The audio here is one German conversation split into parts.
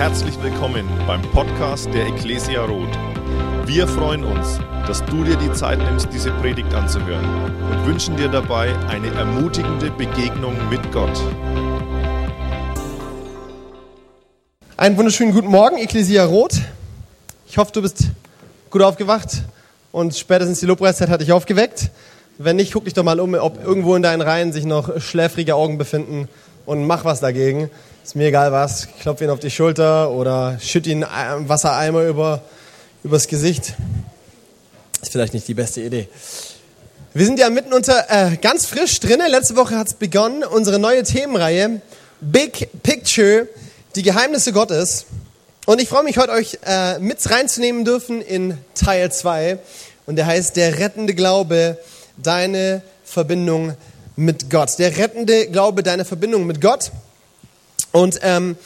Herzlich willkommen beim Podcast der Ecclesia Roth. Wir freuen uns, dass du dir die Zeit nimmst, diese Predigt anzuhören und wünschen dir dabei eine ermutigende Begegnung mit Gott. Einen wunderschönen guten Morgen, Ecclesia Roth. Ich hoffe, du bist gut aufgewacht und spätestens die Lobpreiszeit hat dich aufgeweckt. Wenn nicht, guck dich doch mal um, ob irgendwo in deinen Reihen sich noch schläfrige Augen befinden und mach was dagegen. Ist mir egal was, klopf ihn auf die Schulter oder schütt ihn einen Wassereimer über, übers Gesicht. Ist vielleicht nicht die beste Idee. Wir sind ja mitten unter äh, ganz frisch drinnen. Letzte Woche hat es begonnen, unsere neue Themenreihe Big Picture, die Geheimnisse Gottes. Und ich freue mich heute euch äh, mit reinzunehmen dürfen in Teil 2. Und der heißt der rettende Glaube deine Verbindung mit Gott. Der rettende Glaube, deine Verbindung mit Gott. Und ähm,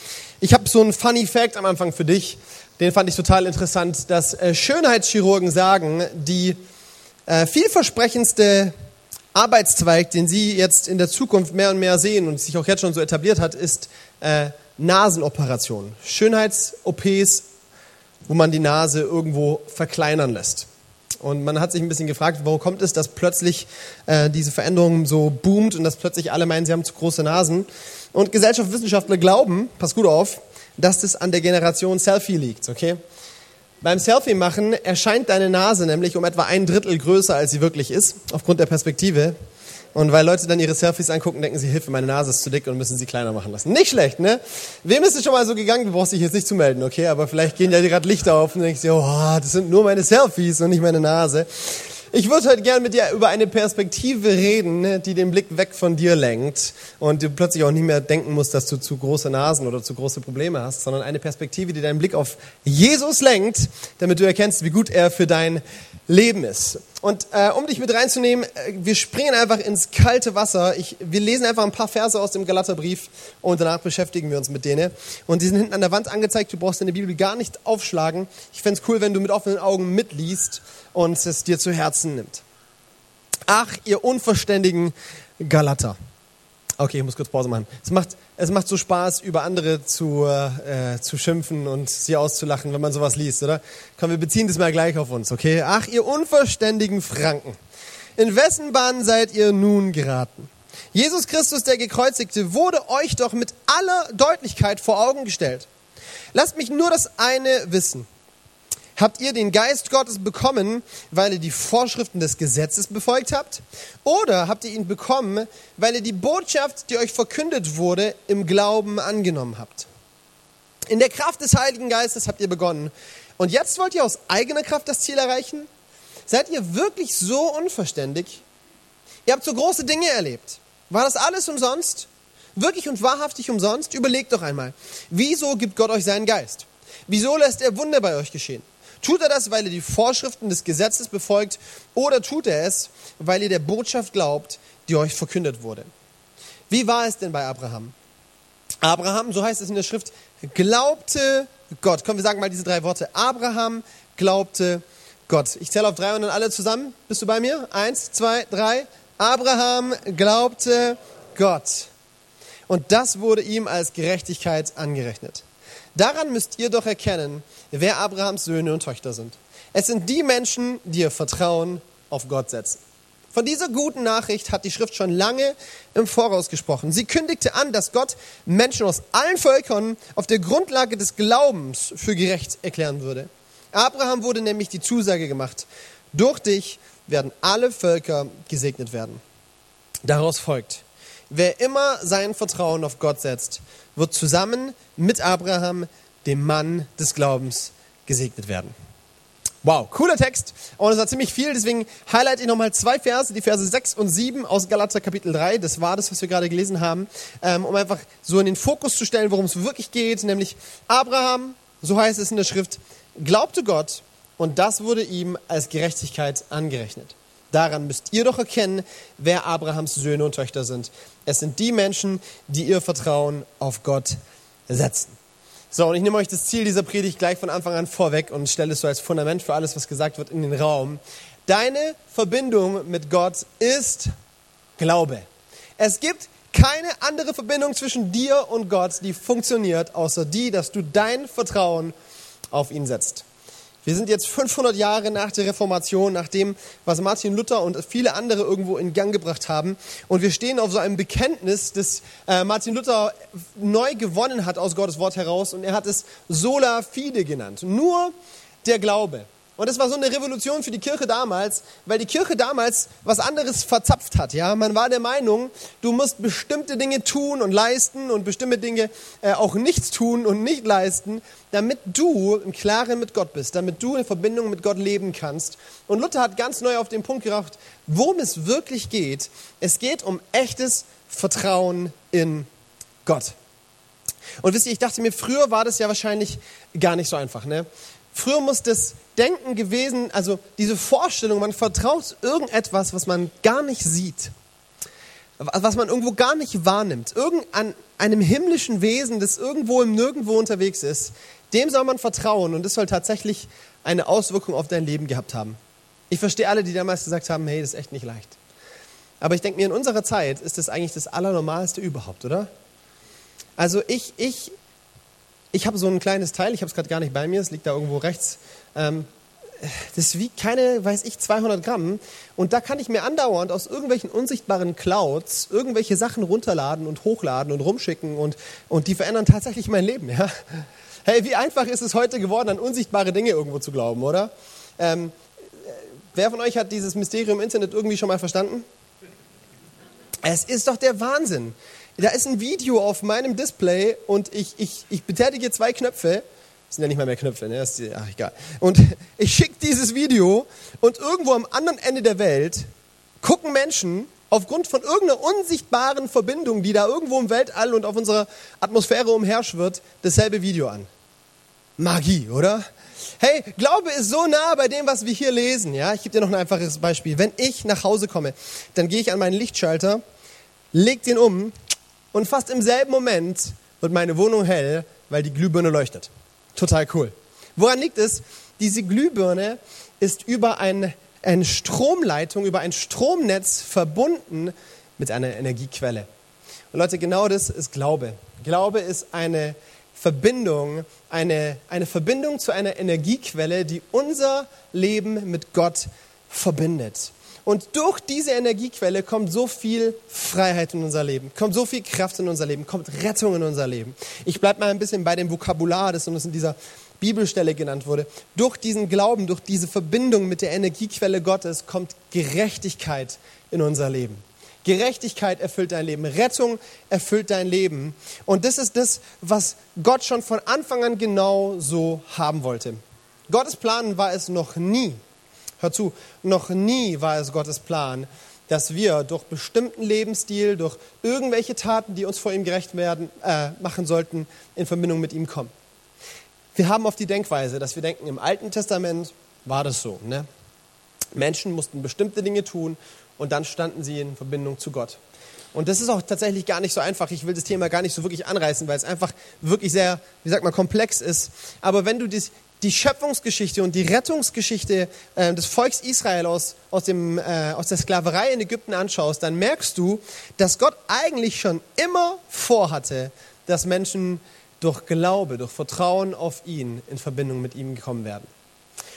ich habe so einen funny Fact am Anfang für dich. Den fand ich total interessant, dass äh, Schönheitschirurgen sagen, die äh, vielversprechendste Arbeitszweig, den sie jetzt in der Zukunft mehr und mehr sehen und sich auch jetzt schon so etabliert hat, ist äh, Nasenoperationen. Schönheits-OPs, wo man die Nase irgendwo verkleinern lässt. Und man hat sich ein bisschen gefragt, warum kommt es, dass plötzlich äh, diese Veränderung so boomt und dass plötzlich alle meinen, sie haben zu große Nasen. Und Gesellschaftswissenschaftler glauben, pass gut auf, dass das an der Generation Selfie liegt, okay? Beim Selfie machen erscheint deine Nase nämlich um etwa ein Drittel größer, als sie wirklich ist, aufgrund der Perspektive. Und weil Leute dann ihre Selfies angucken, denken sie, Hilfe, meine Nase ist zu dick und müssen sie kleiner machen lassen. Nicht schlecht, ne? Wem ist es schon mal so gegangen? Du brauchst dich jetzt nicht zu melden, okay? Aber vielleicht gehen ja gerade Lichter auf und denkst dir, oh, das sind nur meine Selfies und nicht meine Nase. Ich würde heute gerne mit dir über eine Perspektive reden, ne, die den Blick weg von dir lenkt und du plötzlich auch nicht mehr denken musst, dass du zu große Nasen oder zu große Probleme hast, sondern eine Perspektive, die deinen Blick auf Jesus lenkt, damit du erkennst, wie gut er für dein Leben ist. Und äh, um dich mit reinzunehmen, äh, wir springen einfach ins kalte Wasser. Ich, wir lesen einfach ein paar Verse aus dem Galaterbrief und danach beschäftigen wir uns mit denen. Und die sind hinten an der Wand angezeigt. Du brauchst deine Bibel gar nicht aufschlagen. Ich fände es cool, wenn du mit offenen Augen mitliest und es dir zu Herzen nimmt. Ach, ihr unverständigen Galater. Okay, ich muss kurz Pause machen. Es macht, es macht so Spaß, über andere zu, äh, zu schimpfen und sie auszulachen, wenn man sowas liest, oder? Komm, wir beziehen das mal gleich auf uns, okay? Ach, ihr unverständigen Franken. In wessen Bahn seid ihr nun geraten? Jesus Christus, der Gekreuzigte, wurde euch doch mit aller Deutlichkeit vor Augen gestellt. Lasst mich nur das eine wissen. Habt ihr den Geist Gottes bekommen, weil ihr die Vorschriften des Gesetzes befolgt habt? Oder habt ihr ihn bekommen, weil ihr die Botschaft, die euch verkündet wurde, im Glauben angenommen habt? In der Kraft des Heiligen Geistes habt ihr begonnen. Und jetzt wollt ihr aus eigener Kraft das Ziel erreichen? Seid ihr wirklich so unverständig? Ihr habt so große Dinge erlebt. War das alles umsonst? Wirklich und wahrhaftig umsonst? Überlegt doch einmal. Wieso gibt Gott euch seinen Geist? Wieso lässt er Wunder bei euch geschehen? Tut er das, weil er die Vorschriften des Gesetzes befolgt oder tut er es, weil ihr der Botschaft glaubt, die euch verkündet wurde? Wie war es denn bei Abraham? Abraham, so heißt es in der Schrift, glaubte Gott. Komm, wir sagen mal diese drei Worte. Abraham glaubte Gott. Ich zähle auf drei und dann alle zusammen. Bist du bei mir? Eins, zwei, drei. Abraham glaubte Gott. Und das wurde ihm als Gerechtigkeit angerechnet. Daran müsst ihr doch erkennen, wer Abrahams Söhne und Töchter sind. Es sind die Menschen, die ihr Vertrauen auf Gott setzen. Von dieser guten Nachricht hat die Schrift schon lange im Voraus gesprochen. Sie kündigte an, dass Gott Menschen aus allen Völkern auf der Grundlage des Glaubens für gerecht erklären würde. Abraham wurde nämlich die Zusage gemacht, durch dich werden alle Völker gesegnet werden. Daraus folgt, wer immer sein Vertrauen auf Gott setzt, wird zusammen mit Abraham, dem Mann des Glaubens, gesegnet werden. Wow, cooler Text. Und es war ziemlich viel, deswegen highlight ich nochmal zwei Verse, die Verse 6 und 7 aus Galater Kapitel 3. Das war das, was wir gerade gelesen haben, ähm, um einfach so in den Fokus zu stellen, worum es wirklich geht. Nämlich Abraham, so heißt es in der Schrift, glaubte Gott und das wurde ihm als Gerechtigkeit angerechnet. Daran müsst ihr doch erkennen, wer Abrahams Söhne und Töchter sind. Es sind die Menschen, die ihr Vertrauen auf Gott setzen. So, und ich nehme euch das Ziel dieser Predigt gleich von Anfang an vorweg und stelle es so als Fundament für alles, was gesagt wird, in den Raum. Deine Verbindung mit Gott ist Glaube. Es gibt keine andere Verbindung zwischen dir und Gott, die funktioniert, außer die, dass du dein Vertrauen auf ihn setzt. Wir sind jetzt 500 Jahre nach der Reformation, nach dem, was Martin Luther und viele andere irgendwo in Gang gebracht haben. Und wir stehen auf so einem Bekenntnis, das äh, Martin Luther neu gewonnen hat aus Gottes Wort heraus. Und er hat es sola fide genannt. Nur der Glaube. Und das war so eine Revolution für die Kirche damals, weil die Kirche damals was anderes verzapft hat. Ja, man war der Meinung, du musst bestimmte Dinge tun und leisten und bestimmte Dinge äh, auch nichts tun und nicht leisten, damit du im Klaren mit Gott bist, damit du in Verbindung mit Gott leben kannst. Und Luther hat ganz neu auf den Punkt gebracht, worum es wirklich geht. Es geht um echtes Vertrauen in Gott. Und wisst ihr, ich dachte mir, früher war das ja wahrscheinlich gar nicht so einfach. Ne? Früher muss das Denken gewesen, also diese Vorstellung, man vertraut irgendetwas, was man gar nicht sieht, was man irgendwo gar nicht wahrnimmt, irgendein einem himmlischen Wesen, das irgendwo im Nirgendwo unterwegs ist, dem soll man vertrauen und das soll tatsächlich eine Auswirkung auf dein Leben gehabt haben. Ich verstehe alle, die damals gesagt haben, hey, das ist echt nicht leicht. Aber ich denke mir, in unserer Zeit ist das eigentlich das Allernormalste überhaupt, oder? Also ich, ich ich habe so ein kleines Teil, ich habe es gerade gar nicht bei mir, es liegt da irgendwo rechts. Ähm, das wiegt keine, weiß ich, 200 Gramm. Und da kann ich mir andauernd aus irgendwelchen unsichtbaren Clouds irgendwelche Sachen runterladen und hochladen und rumschicken und, und die verändern tatsächlich mein Leben. Ja? Hey, wie einfach ist es heute geworden, an unsichtbare Dinge irgendwo zu glauben, oder? Ähm, wer von euch hat dieses Mysterium Internet irgendwie schon mal verstanden? Es ist doch der Wahnsinn. Da ist ein Video auf meinem Display und ich, ich, ich betätige zwei Knöpfe. Das sind ja nicht mal mehr Knöpfe, ne? Ist, ach, egal. Und ich schicke dieses Video und irgendwo am anderen Ende der Welt gucken Menschen aufgrund von irgendeiner unsichtbaren Verbindung, die da irgendwo im Weltall und auf unserer Atmosphäre umherschwirrt, dasselbe Video an. Magie, oder? Hey, Glaube ist so nah bei dem, was wir hier lesen. Ja, ich gebe dir noch ein einfaches Beispiel. Wenn ich nach Hause komme, dann gehe ich an meinen Lichtschalter, leg den um und fast im selben Moment wird meine Wohnung hell, weil die Glühbirne leuchtet. Total cool. Woran liegt es? Diese Glühbirne ist über ein, eine Stromleitung, über ein Stromnetz verbunden mit einer Energiequelle. Und Leute, genau das ist Glaube. Glaube ist eine Verbindung, eine, eine Verbindung zu einer Energiequelle, die unser Leben mit Gott verbindet. Und durch diese Energiequelle kommt so viel Freiheit in unser Leben, kommt so viel Kraft in unser Leben, kommt Rettung in unser Leben. Ich bleibe mal ein bisschen bei dem Vokabular, das uns in dieser Bibelstelle genannt wurde. Durch diesen Glauben, durch diese Verbindung mit der Energiequelle Gottes kommt Gerechtigkeit in unser Leben. Gerechtigkeit erfüllt dein Leben, Rettung erfüllt dein Leben. Und das ist das, was Gott schon von Anfang an genau so haben wollte. Gottes Plan war es noch nie, Hör zu, noch nie war es Gottes Plan, dass wir durch bestimmten Lebensstil, durch irgendwelche Taten, die uns vor ihm gerecht werden, äh, machen sollten, in Verbindung mit ihm kommen. Wir haben oft die Denkweise, dass wir denken, im Alten Testament war das so. Ne? Menschen mussten bestimmte Dinge tun und dann standen sie in Verbindung zu Gott. Und das ist auch tatsächlich gar nicht so einfach. Ich will das Thema gar nicht so wirklich anreißen, weil es einfach wirklich sehr, wie sagt man, komplex ist. Aber wenn du dies, die Schöpfungsgeschichte und die Rettungsgeschichte äh, des Volks Israel aus, aus, dem, äh, aus der Sklaverei in Ägypten anschaust, dann merkst du, dass Gott eigentlich schon immer vorhatte, dass Menschen durch Glaube, durch Vertrauen auf ihn in Verbindung mit ihm gekommen werden.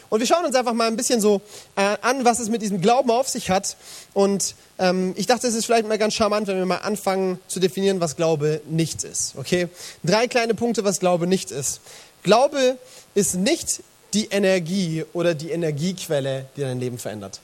Und wir schauen uns einfach mal ein bisschen so äh, an, was es mit diesem Glauben auf sich hat. Und ähm, ich dachte, es ist vielleicht mal ganz charmant, wenn wir mal anfangen zu definieren, was Glaube nicht ist. Okay? Drei kleine Punkte, was Glaube nicht ist. Glaube ist nicht die Energie oder die Energiequelle, die dein Leben verändert.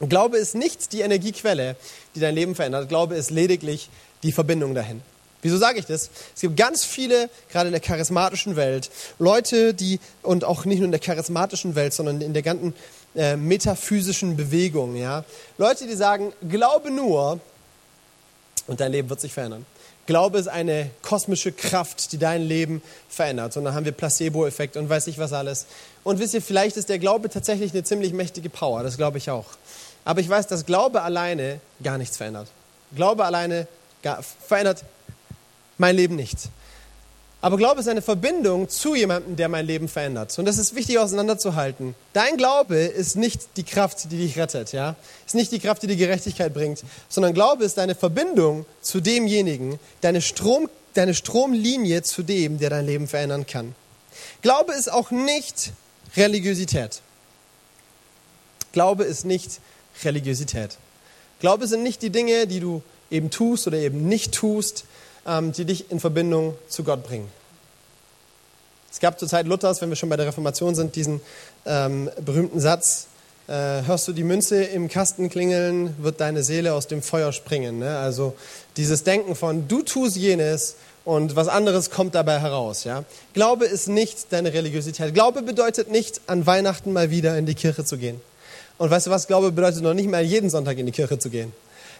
Glaube ist nicht die Energiequelle, die dein Leben verändert. Glaube ist lediglich die Verbindung dahin. Wieso sage ich das? Es gibt ganz viele, gerade in der charismatischen Welt, Leute, die, und auch nicht nur in der charismatischen Welt, sondern in der ganzen äh, metaphysischen Bewegung, ja, Leute, die sagen, glaube nur und dein Leben wird sich verändern. Glaube ist eine kosmische Kraft, die dein Leben verändert. Und dann haben wir Placebo-Effekt und weiß ich was alles. Und wisst ihr, vielleicht ist der Glaube tatsächlich eine ziemlich mächtige Power. Das glaube ich auch. Aber ich weiß, dass Glaube alleine gar nichts verändert. Glaube alleine verändert mein Leben nicht. Aber Glaube ist eine Verbindung zu jemandem, der mein Leben verändert. Und das ist wichtig auseinanderzuhalten. Dein Glaube ist nicht die Kraft, die dich rettet, ja? Ist nicht die Kraft, die die Gerechtigkeit bringt, sondern Glaube ist deine Verbindung zu demjenigen, deine, Strom, deine Stromlinie zu dem, der dein Leben verändern kann. Glaube ist auch nicht Religiosität. Glaube ist nicht Religiosität. Glaube sind nicht die Dinge, die du eben tust oder eben nicht tust, die dich in Verbindung zu Gott bringen. Es gab zur Zeit Luthers, wenn wir schon bei der Reformation sind, diesen ähm, berühmten Satz, äh, hörst du die Münze im Kasten klingeln, wird deine Seele aus dem Feuer springen. Ne? Also dieses Denken von, du tust jenes und was anderes kommt dabei heraus. Ja? Glaube ist nicht deine Religiosität. Glaube bedeutet nicht, an Weihnachten mal wieder in die Kirche zu gehen. Und weißt du was, Glaube bedeutet noch nicht mal jeden Sonntag in die Kirche zu gehen.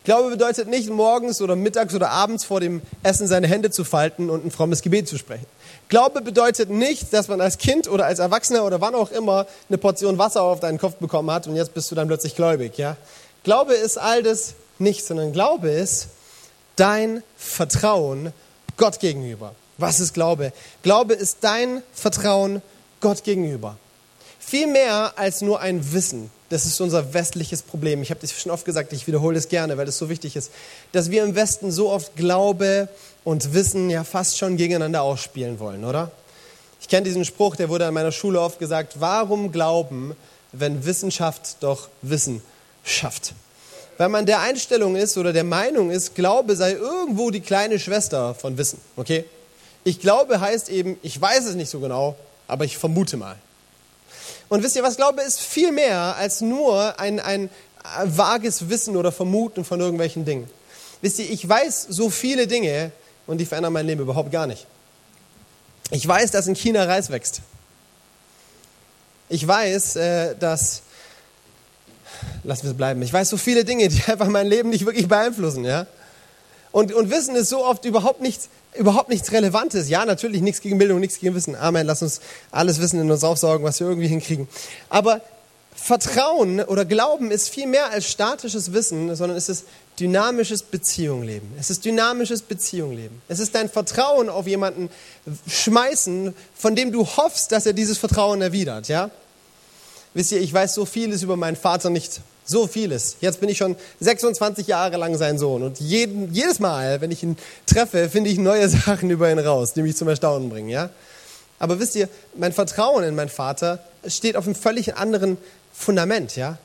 Glaube bedeutet nicht, morgens oder mittags oder abends vor dem Essen seine Hände zu falten und ein frommes Gebet zu sprechen. Glaube bedeutet nicht, dass man als Kind oder als Erwachsener oder wann auch immer eine Portion Wasser auf deinen Kopf bekommen hat und jetzt bist du dann plötzlich gläubig. Ja? Glaube ist all das nicht, sondern Glaube ist dein Vertrauen Gott gegenüber. Was ist Glaube? Glaube ist dein Vertrauen Gott gegenüber. Viel mehr als nur ein Wissen. Das ist unser westliches Problem. Ich habe das schon oft gesagt, ich wiederhole es gerne, weil es so wichtig ist, dass wir im Westen so oft Glaube und Wissen ja fast schon gegeneinander ausspielen wollen, oder? Ich kenne diesen Spruch, der wurde an meiner Schule oft gesagt, warum glauben, wenn Wissenschaft doch Wissen schafft? Weil man der Einstellung ist oder der Meinung ist, Glaube sei irgendwo die kleine Schwester von Wissen, okay? Ich glaube heißt eben, ich weiß es nicht so genau, aber ich vermute mal. Und wisst ihr was, Glaube ist viel mehr als nur ein, ein vages Wissen oder Vermuten von irgendwelchen Dingen. Wisst ihr, ich weiß so viele Dinge und die verändern mein Leben überhaupt gar nicht. Ich weiß, dass in China Reis wächst. Ich weiß, äh, dass lass wir es bleiben. Ich weiß so viele Dinge, die einfach mein Leben nicht wirklich beeinflussen, ja. Und, und Wissen ist so oft überhaupt nichts, überhaupt nichts Relevantes. Ja, natürlich nichts gegen Bildung, nichts gegen Wissen. Amen. Lass uns alles Wissen in uns aufsaugen, was wir irgendwie hinkriegen. Aber Vertrauen oder Glauben ist viel mehr als statisches Wissen, sondern es ist dynamisches Beziehungleben. Es ist dynamisches Beziehungleben. Es ist dein Vertrauen auf jemanden schmeißen, von dem du hoffst, dass er dieses Vertrauen erwidert, ja? Wisst ihr, ich weiß so vieles über meinen Vater nicht. So vieles. Jetzt bin ich schon 26 Jahre lang sein Sohn. Und jeden, jedes Mal, wenn ich ihn treffe, finde ich neue Sachen über ihn raus, die mich zum Erstaunen bringen. Ja? Aber wisst ihr, mein Vertrauen in meinen Vater steht auf einem völlig anderen Fundament. Ja?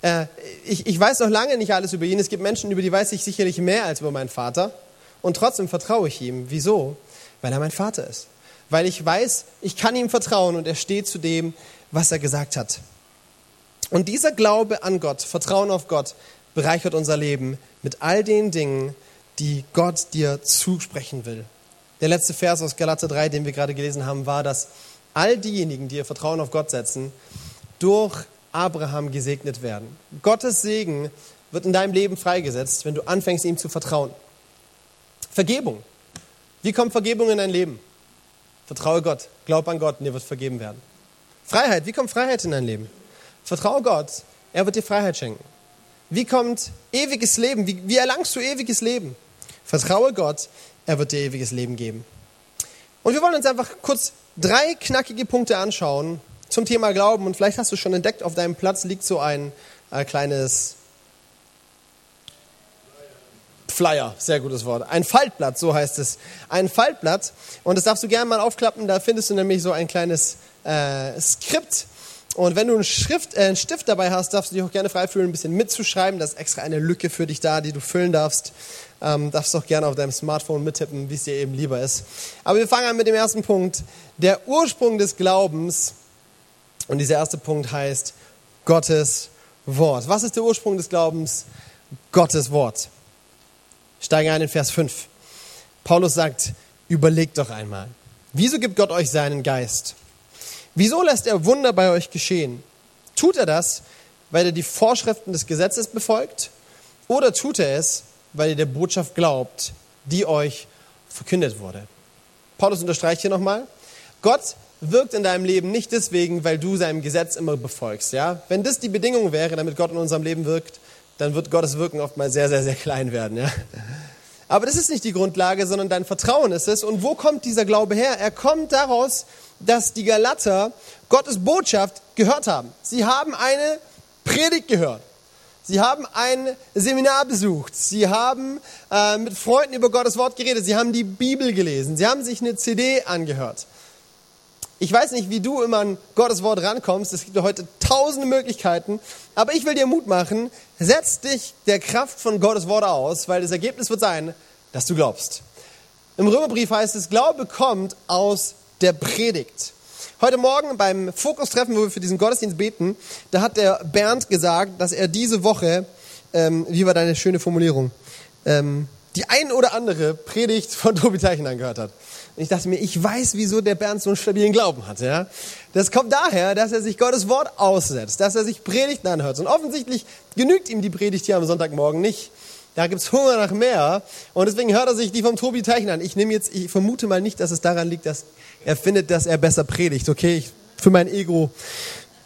Äh, ich, ich weiß noch lange nicht alles über ihn. Es gibt Menschen, über die weiß ich sicherlich mehr als über meinen Vater. Und trotzdem vertraue ich ihm. Wieso? Weil er mein Vater ist. Weil ich weiß, ich kann ihm vertrauen und er steht zu dem, was er gesagt hat. Und dieser Glaube an Gott, Vertrauen auf Gott, bereichert unser Leben mit all den Dingen, die Gott dir zusprechen will. Der letzte Vers aus Galater 3, den wir gerade gelesen haben, war, dass all diejenigen, die ihr Vertrauen auf Gott setzen, durch Abraham gesegnet werden. Gottes Segen wird in deinem Leben freigesetzt, wenn du anfängst, ihm zu vertrauen. Vergebung. Wie kommt Vergebung in dein Leben? Vertraue Gott, glaub an Gott und dir wird vergeben werden. Freiheit. Wie kommt Freiheit in dein Leben? Vertraue Gott, er wird dir Freiheit schenken. Wie kommt ewiges Leben? Wie, wie erlangst du ewiges Leben? Vertraue Gott, er wird dir ewiges Leben geben. Und wir wollen uns einfach kurz drei knackige Punkte anschauen zum Thema Glauben. Und vielleicht hast du schon entdeckt, auf deinem Platz liegt so ein äh, kleines Flyer, sehr gutes Wort. Ein Faltblatt, so heißt es. Ein Faltblatt. Und das darfst du gerne mal aufklappen. Da findest du nämlich so ein kleines äh, Skript und wenn du einen, Schrift, äh, einen Stift dabei hast, darfst du dich auch gerne frei fühlen, ein bisschen mitzuschreiben. Da ist extra eine Lücke für dich da, die du füllen darfst. Ähm, darfst auch gerne auf deinem Smartphone mittippen, wie es dir eben lieber ist. Aber wir fangen an mit dem ersten Punkt. Der Ursprung des Glaubens. Und dieser erste Punkt heißt Gottes Wort. Was ist der Ursprung des Glaubens? Gottes Wort. Steigen ein in Vers 5. Paulus sagt, überlegt doch einmal. Wieso gibt Gott euch seinen Geist? Wieso lässt er Wunder bei euch geschehen? Tut er das, weil er die Vorschriften des Gesetzes befolgt? Oder tut er es, weil ihr der Botschaft glaubt, die euch verkündet wurde? Paulus unterstreicht hier nochmal, Gott wirkt in deinem Leben nicht deswegen, weil du seinem Gesetz immer befolgst. Ja? Wenn das die Bedingung wäre, damit Gott in unserem Leben wirkt, dann wird Gottes Wirken oft mal sehr, sehr, sehr klein werden. Ja? Aber das ist nicht die Grundlage, sondern dein Vertrauen ist es. Und wo kommt dieser Glaube her? Er kommt daraus, dass die Galater Gottes Botschaft gehört haben. Sie haben eine Predigt gehört. Sie haben ein Seminar besucht. Sie haben äh, mit Freunden über Gottes Wort geredet. Sie haben die Bibel gelesen. Sie haben sich eine CD angehört. Ich weiß nicht, wie du immer an Gottes Wort rankommst. Es gibt ja heute tausende Möglichkeiten. Aber ich will dir Mut machen. Setz dich der Kraft von Gottes Wort aus, weil das Ergebnis wird sein, dass du glaubst. Im Römerbrief heißt es, Glaube kommt aus der Predigt. Heute Morgen beim Fokustreffen, wo wir für diesen Gottesdienst beten, da hat der Bernd gesagt, dass er diese Woche, ähm, wie war deine schöne Formulierung, ähm, die ein oder andere Predigt von Tobi Teichen angehört hat. Und ich dachte mir, ich weiß, wieso der Bernd so einen stabilen Glauben hat. Ja? Das kommt daher, dass er sich Gottes Wort aussetzt, dass er sich Predigten anhört. Und offensichtlich genügt ihm die Predigt hier am Sonntagmorgen nicht. Da gibt's Hunger nach mehr. Und deswegen hört er sich die vom Tobi Teichen an. Ich nehme jetzt, ich vermute mal nicht, dass es daran liegt, dass er findet, dass er besser predigt. Okay, ich, für mein Ego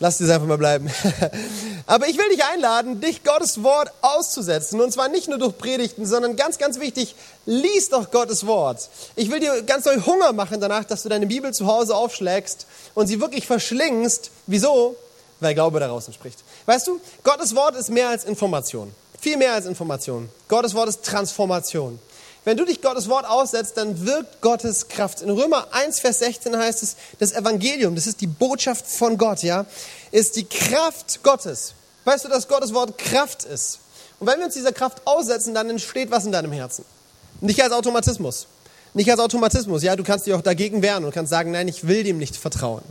Lass es einfach mal bleiben. Aber ich will dich einladen, dich Gottes Wort auszusetzen. Und zwar nicht nur durch Predigten, sondern ganz, ganz wichtig, lies doch Gottes Wort. Ich will dir ganz doll Hunger machen danach, dass du deine Bibel zu Hause aufschlägst und sie wirklich verschlingst. Wieso? Weil Glaube daraus entspricht. Weißt du, Gottes Wort ist mehr als Information. Viel mehr als Information. Gottes Wort ist Transformation. Wenn du dich Gottes Wort aussetzt, dann wirkt Gottes Kraft. In Römer 1, Vers 16 heißt es, das Evangelium, das ist die Botschaft von Gott, ja, ist die Kraft Gottes. Weißt du, dass Gottes Wort Kraft ist? Und wenn wir uns dieser Kraft aussetzen, dann entsteht was in deinem Herzen. Nicht als Automatismus. Nicht als Automatismus. Ja, du kannst dich auch dagegen wehren und kannst sagen, nein, ich will dem nicht vertrauen.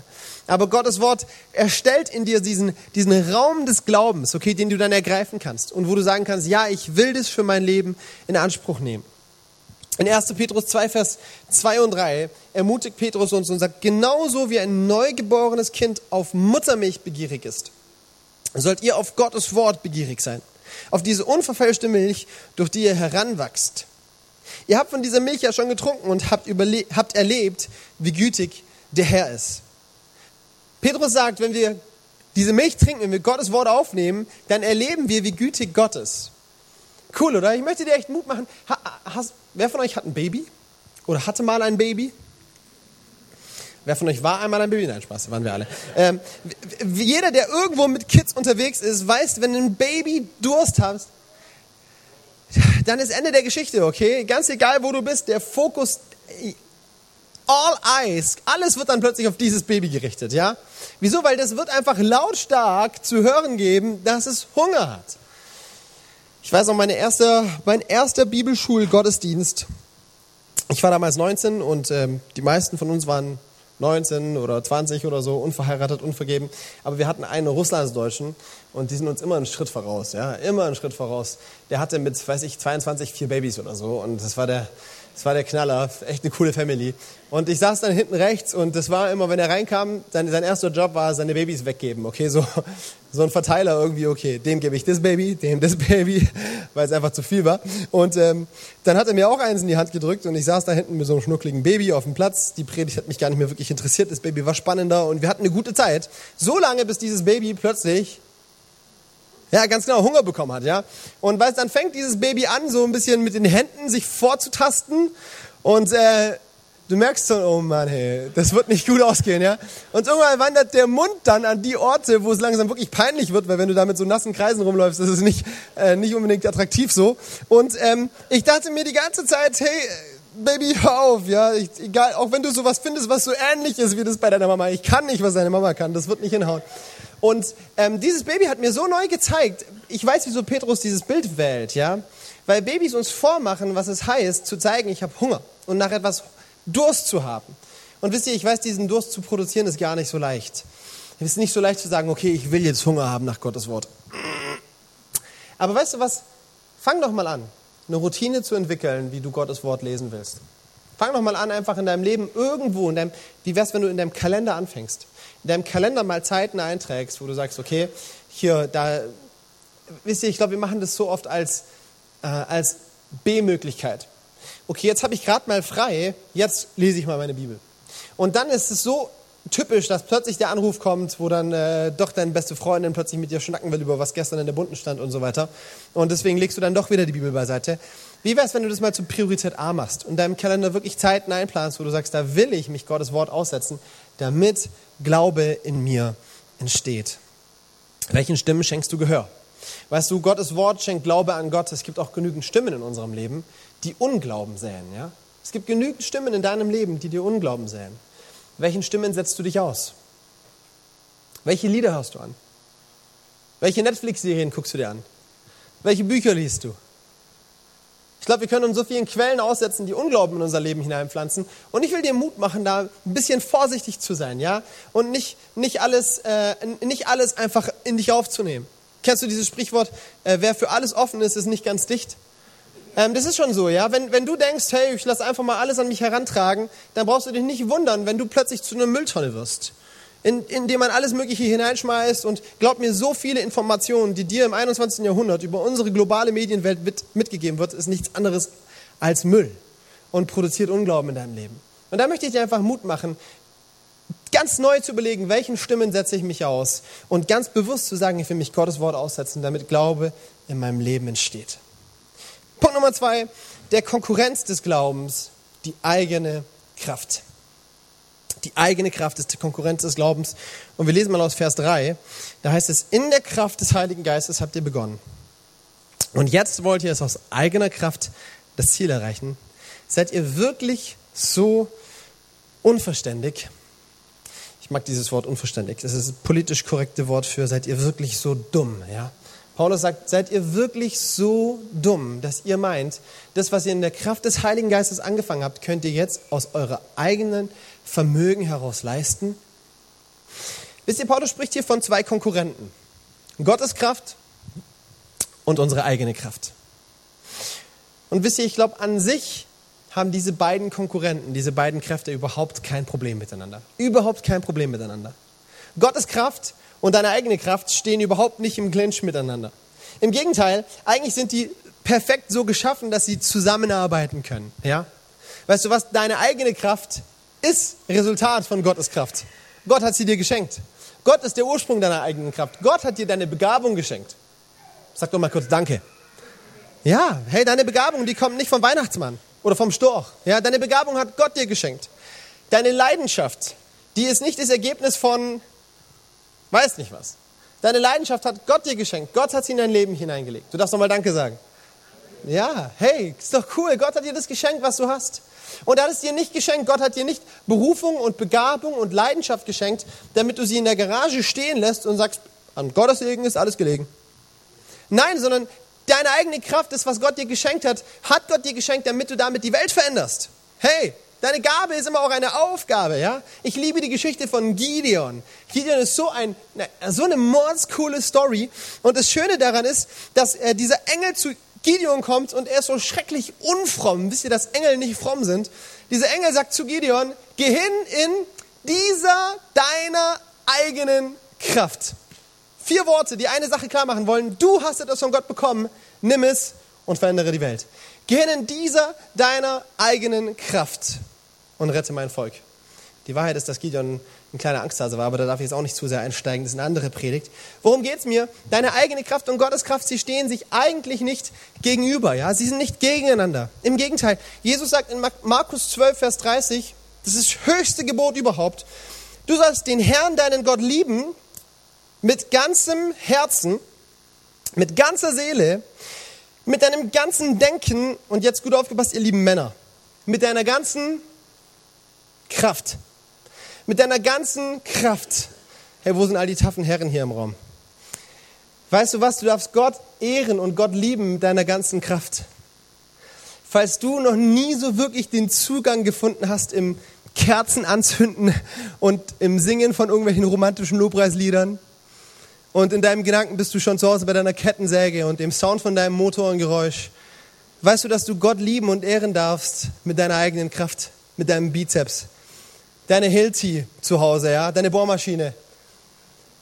Aber Gottes Wort erstellt in dir diesen, diesen Raum des Glaubens, okay, den du dann ergreifen kannst und wo du sagen kannst, ja, ich will das für mein Leben in Anspruch nehmen. In 1. Petrus 2, Vers 2 und 3 ermutigt Petrus uns und sagt, genauso wie ein neugeborenes Kind auf Muttermilch begierig ist, sollt ihr auf Gottes Wort begierig sein. Auf diese unverfälschte Milch, durch die ihr heranwachst. Ihr habt von dieser Milch ja schon getrunken und habt, habt erlebt, wie gütig der Herr ist. Petrus sagt, wenn wir diese Milch trinken, wenn wir Gottes Wort aufnehmen, dann erleben wir, wie gütig Gott ist. Cool, oder? Ich möchte dir echt Mut machen. Hast, wer von euch hat ein Baby? Oder hatte mal ein Baby? Wer von euch war einmal ein Baby? Nein, Spaß, waren wir alle. Ähm, jeder, der irgendwo mit Kids unterwegs ist, weiß, wenn ein Baby Durst hat, dann ist Ende der Geschichte, okay? Ganz egal, wo du bist, der Fokus, all eyes, alles wird dann plötzlich auf dieses Baby gerichtet, ja? Wieso? Weil das wird einfach lautstark zu hören geben, dass es Hunger hat. Ich weiß noch, meine erste, mein erster Bibelschulgottesdienst. Ich war damals 19 und ähm, die meisten von uns waren 19 oder 20 oder so, unverheiratet, unvergeben. Aber wir hatten einen Russlandsdeutschen und die sind uns immer einen Schritt voraus, ja, immer einen Schritt voraus. Der hatte mit, weiß ich, 22 vier Babys oder so und das war der, das war der Knaller, echt eine coole Family. Und ich saß dann hinten rechts und das war immer, wenn er reinkam, sein, sein erster Job war, seine Babys weggeben. Okay, so, so ein Verteiler irgendwie, okay, dem gebe ich das Baby, dem das Baby, weil es einfach zu viel war. Und ähm, dann hat er mir auch eins in die Hand gedrückt und ich saß da hinten mit so einem schnuckligen Baby auf dem Platz. Die Predigt hat mich gar nicht mehr wirklich interessiert, das Baby war spannender und wir hatten eine gute Zeit. So lange, bis dieses Baby plötzlich ja, ganz genau, Hunger bekommen hat, ja. Und weißt, dann fängt dieses Baby an, so ein bisschen mit den Händen sich vorzutasten und äh, du merkst so, oh Mann, hey, das wird nicht gut ausgehen, ja. Und irgendwann wandert der Mund dann an die Orte, wo es langsam wirklich peinlich wird, weil wenn du da mit so nassen Kreisen rumläufst, ist es nicht, äh, nicht unbedingt attraktiv so. Und ähm, ich dachte mir die ganze Zeit, hey, Baby, hör auf, ja, ich, egal, auch wenn du sowas findest, was so ähnlich ist wie das bei deiner Mama, ich kann nicht, was deine Mama kann, das wird nicht hinhauen. Und ähm, dieses Baby hat mir so neu gezeigt, ich weiß, wieso Petrus dieses Bild wählt, ja, weil Babys uns vormachen, was es heißt, zu zeigen, ich habe Hunger und nach etwas Durst zu haben. Und wisst ihr, ich weiß, diesen Durst zu produzieren ist gar nicht so leicht. Es ist nicht so leicht zu sagen, okay, ich will jetzt Hunger haben nach Gottes Wort. Aber weißt du was? Fang doch mal an, eine Routine zu entwickeln, wie du Gottes Wort lesen willst. Fang doch mal an, einfach in deinem Leben irgendwo, in deinem, wie wär's, wenn du in deinem Kalender anfängst? in deinem Kalender mal Zeiten einträgst, wo du sagst, okay, hier, da, wisst ihr, ich glaube, wir machen das so oft als, äh, als B-Möglichkeit. Okay, jetzt habe ich gerade mal frei, jetzt lese ich mal meine Bibel. Und dann ist es so typisch, dass plötzlich der Anruf kommt, wo dann äh, doch deine beste Freundin plötzlich mit dir schnacken will über was gestern in der Bunten stand und so weiter. Und deswegen legst du dann doch wieder die Bibel beiseite. Wie wäre es, wenn du das mal zur Priorität A machst und deinem Kalender wirklich Zeiten einplanst, wo du sagst, da will ich mich Gottes Wort aussetzen, damit Glaube in mir entsteht. Welchen Stimmen schenkst du Gehör? Weißt du, Gottes Wort schenkt Glaube an Gott. Es gibt auch genügend Stimmen in unserem Leben, die Unglauben säen. Ja? Es gibt genügend Stimmen in deinem Leben, die dir Unglauben säen. Welchen Stimmen setzt du dich aus? Welche Lieder hörst du an? Welche Netflix-Serien guckst du dir an? Welche Bücher liest du? Ich glaube, wir können uns so vielen Quellen aussetzen, die Unglauben in unser Leben hineinpflanzen. Und ich will dir Mut machen, da ein bisschen vorsichtig zu sein, ja? Und nicht, nicht, alles, äh, nicht alles einfach in dich aufzunehmen. Kennst du dieses Sprichwort, äh, wer für alles offen ist, ist nicht ganz dicht? Ähm, das ist schon so, ja. Wenn, wenn du denkst, hey, ich lasse einfach mal alles an mich herantragen, dann brauchst du dich nicht wundern, wenn du plötzlich zu einer Mülltonne wirst in, in dem man alles Mögliche hineinschmeißt und glaub mir, so viele Informationen, die dir im 21. Jahrhundert über unsere globale Medienwelt mit, mitgegeben wird, ist nichts anderes als Müll und produziert Unglauben in deinem Leben. Und da möchte ich dir einfach Mut machen, ganz neu zu überlegen, welchen Stimmen setze ich mich aus und ganz bewusst zu sagen, ich will mich Gottes Wort aussetzen, damit Glaube in meinem Leben entsteht. Punkt Nummer zwei, der Konkurrenz des Glaubens, die eigene Kraft. Die eigene Kraft ist die Konkurrenz des Glaubens. Und wir lesen mal aus Vers 3. Da heißt es, in der Kraft des Heiligen Geistes habt ihr begonnen. Und jetzt wollt ihr es aus eigener Kraft das Ziel erreichen. Seid ihr wirklich so unverständig? Ich mag dieses Wort unverständig. Das ist das politisch korrekte Wort für seid ihr wirklich so dumm, ja? Paulus sagt, seid ihr wirklich so dumm, dass ihr meint, das, was ihr in der Kraft des Heiligen Geistes angefangen habt, könnt ihr jetzt aus eurer eigenen Vermögen heraus leisten? Wisst ihr, Paulus spricht hier von zwei Konkurrenten. Gottes Kraft und unsere eigene Kraft. Und wisst ihr, ich glaube, an sich haben diese beiden Konkurrenten, diese beiden Kräfte überhaupt kein Problem miteinander. Überhaupt kein Problem miteinander. Gottes Kraft und deine eigene Kraft stehen überhaupt nicht im Clinch miteinander. Im Gegenteil, eigentlich sind die perfekt so geschaffen, dass sie zusammenarbeiten können. Ja? Weißt du was? Deine eigene Kraft ist Resultat von Gottes Kraft. Gott hat sie dir geschenkt. Gott ist der Ursprung deiner eigenen Kraft. Gott hat dir deine Begabung geschenkt. Sag doch mal kurz Danke. Ja, hey, deine Begabung, die kommt nicht vom Weihnachtsmann oder vom Storch. Ja, deine Begabung hat Gott dir geschenkt. Deine Leidenschaft, die ist nicht das Ergebnis von, weiß nicht was. Deine Leidenschaft hat Gott dir geschenkt. Gott hat sie in dein Leben hineingelegt. Du darfst noch mal Danke sagen. Ja, hey, ist doch cool. Gott hat dir das geschenkt, was du hast. Und er hat es dir nicht geschenkt. Gott hat dir nicht Berufung und Begabung und Leidenschaft geschenkt, damit du sie in der Garage stehen lässt und sagst, an Gottes Segen ist alles gelegen. Nein, sondern deine eigene Kraft, das, was Gott dir geschenkt hat, hat Gott dir geschenkt, damit du damit die Welt veränderst. Hey, deine Gabe ist immer auch eine Aufgabe, ja? Ich liebe die Geschichte von Gideon. Gideon ist so, ein, so eine mordscoole Story. Und das Schöne daran ist, dass äh, dieser Engel zu Gideon kommt und er ist so schrecklich unfromm. Wisst ihr, dass Engel nicht fromm sind? Dieser Engel sagt zu Gideon, geh hin in dieser deiner eigenen Kraft. Vier Worte, die eine Sache klar machen wollen. Du hast etwas von Gott bekommen, nimm es und verändere die Welt. Geh hin in dieser deiner eigenen Kraft und rette mein Volk. Die Wahrheit ist, dass Gideon ein kleiner Angsthase war, aber da darf ich jetzt auch nicht zu sehr einsteigen, das ist eine andere Predigt. Worum geht es mir? Deine eigene Kraft und Gottes Kraft, sie stehen sich eigentlich nicht gegenüber, ja? Sie sind nicht gegeneinander. Im Gegenteil, Jesus sagt in Markus 12, Vers 30, das ist das höchste Gebot überhaupt, du sollst den Herrn, deinen Gott lieben, mit ganzem Herzen, mit ganzer Seele, mit deinem ganzen Denken und jetzt gut aufgepasst, ihr lieben Männer, mit deiner ganzen Kraft mit deiner ganzen Kraft. Hey, wo sind all die taffen Herren hier im Raum? Weißt du was? Du darfst Gott ehren und Gott lieben mit deiner ganzen Kraft. Falls du noch nie so wirklich den Zugang gefunden hast im Kerzen anzünden und im Singen von irgendwelchen romantischen Lobpreisliedern und in deinem Gedanken bist du schon zu Hause bei deiner Kettensäge und dem Sound von deinem Motorengeräusch, weißt du, dass du Gott lieben und ehren darfst mit deiner eigenen Kraft, mit deinem Bizeps, deine Hilti zu Hause, ja, deine Bohrmaschine.